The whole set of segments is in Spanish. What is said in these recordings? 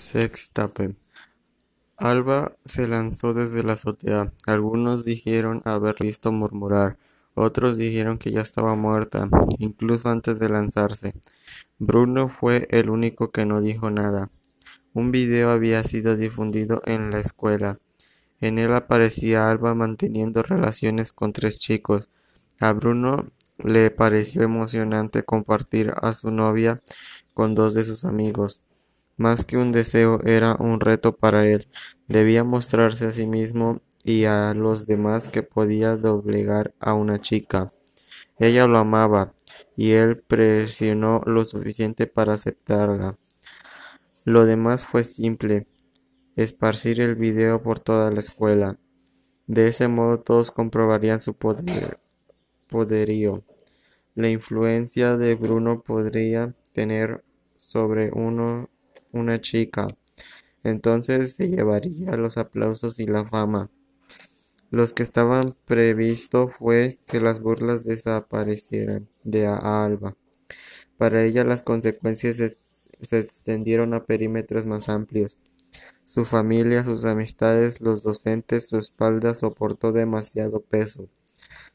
Sextape. Alba se lanzó desde la azotea. Algunos dijeron haber visto murmurar, otros dijeron que ya estaba muerta, incluso antes de lanzarse. Bruno fue el único que no dijo nada. Un video había sido difundido en la escuela. En él aparecía Alba manteniendo relaciones con tres chicos. A Bruno le pareció emocionante compartir a su novia con dos de sus amigos. Más que un deseo, era un reto para él. Debía mostrarse a sí mismo y a los demás que podía doblegar a una chica. Ella lo amaba, y él presionó lo suficiente para aceptarla. Lo demás fue simple, esparcir el video por toda la escuela. De ese modo todos comprobarían su poder, poderío. La influencia de Bruno podría tener sobre uno una chica. Entonces se llevaría los aplausos y la fama. Los que estaban previsto fue que las burlas desaparecieran de Alba. Para ella las consecuencias se, extendieron a perímetros más amplios. Su familia, sus amistades, los docentes, su espalda soportó demasiado peso.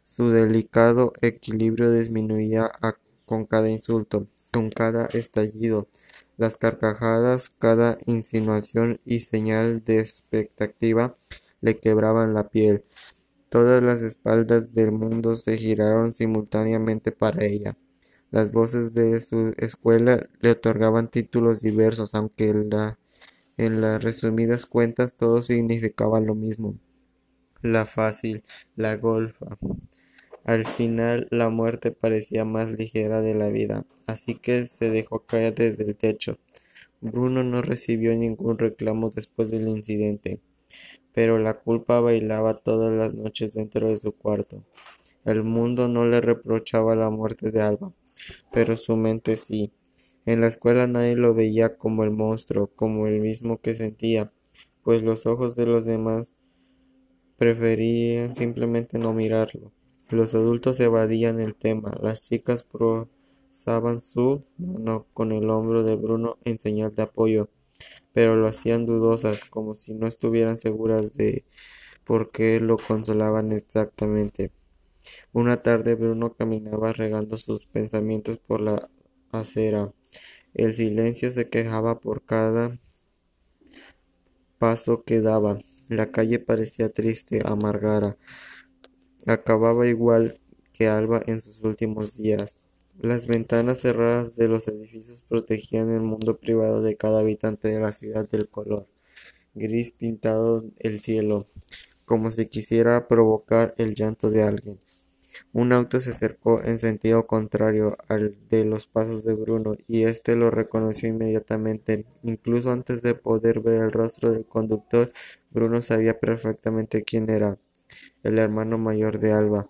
Su delicado equilibrio disminuía a, con cada insulto, con cada estallido, las carcajadas, cada insinuación y señal de expectativa le quebraban la piel. Todas las espaldas del mundo se giraron simultáneamente para ella. Las voces de su escuela le otorgaban títulos diversos, aunque en, la, en las resumidas cuentas todo significaba lo mismo. La fácil, la golfa. Al final la muerte parecía más ligera de la vida, así que se dejó caer desde el techo. Bruno no recibió ningún reclamo después del incidente, pero la culpa bailaba todas las noches dentro de su cuarto. El mundo no le reprochaba la muerte de Alba, pero su mente sí. En la escuela nadie lo veía como el monstruo, como el mismo que sentía, pues los ojos de los demás preferían simplemente no mirarlo. Los adultos evadían el tema, las chicas prosaban su mano con el hombro de Bruno en señal de apoyo, pero lo hacían dudosas, como si no estuvieran seguras de por qué lo consolaban exactamente. Una tarde Bruno caminaba regando sus pensamientos por la acera. El silencio se quejaba por cada paso que daba. La calle parecía triste, amargara. Acababa igual que Alba en sus últimos días. Las ventanas cerradas de los edificios protegían el mundo privado de cada habitante de la ciudad del color gris pintado el cielo, como si quisiera provocar el llanto de alguien. Un auto se acercó en sentido contrario al de los pasos de Bruno, y éste lo reconoció inmediatamente. Incluso antes de poder ver el rostro del conductor, Bruno sabía perfectamente quién era el hermano mayor de Alba.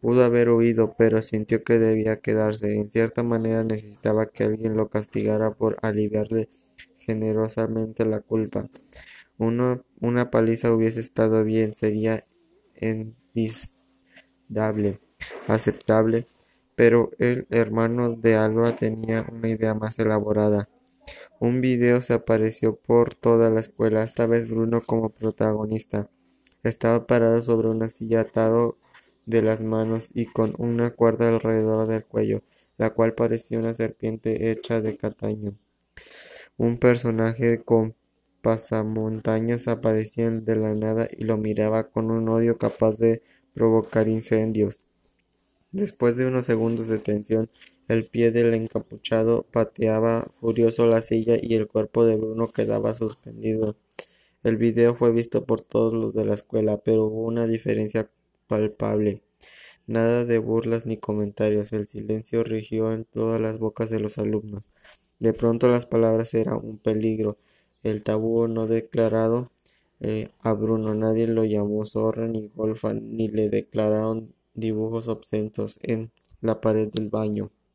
Pudo haber huido, pero sintió que debía quedarse. En cierta manera necesitaba que alguien lo castigara por aliviarle generosamente la culpa. Una paliza hubiese estado bien, sería indable, aceptable, pero el hermano de Alba tenía una idea más elaborada. Un video se apareció por toda la escuela, esta vez Bruno como protagonista. Estaba parado sobre una silla atado de las manos y con una cuerda alrededor del cuello, la cual parecía una serpiente hecha de cataño. Un personaje con pasamontañas aparecía de la nada y lo miraba con un odio capaz de provocar incendios. Después de unos segundos de tensión, el pie del encapuchado pateaba furioso la silla y el cuerpo de Bruno quedaba suspendido. El video fue visto por todos los de la escuela, pero hubo una diferencia palpable. Nada de burlas ni comentarios. El silencio rigió en todas las bocas de los alumnos. De pronto las palabras eran un peligro. El tabú no declarado eh, a Bruno nadie lo llamó zorra ni golfa ni le declararon dibujos obscenos en la pared del baño.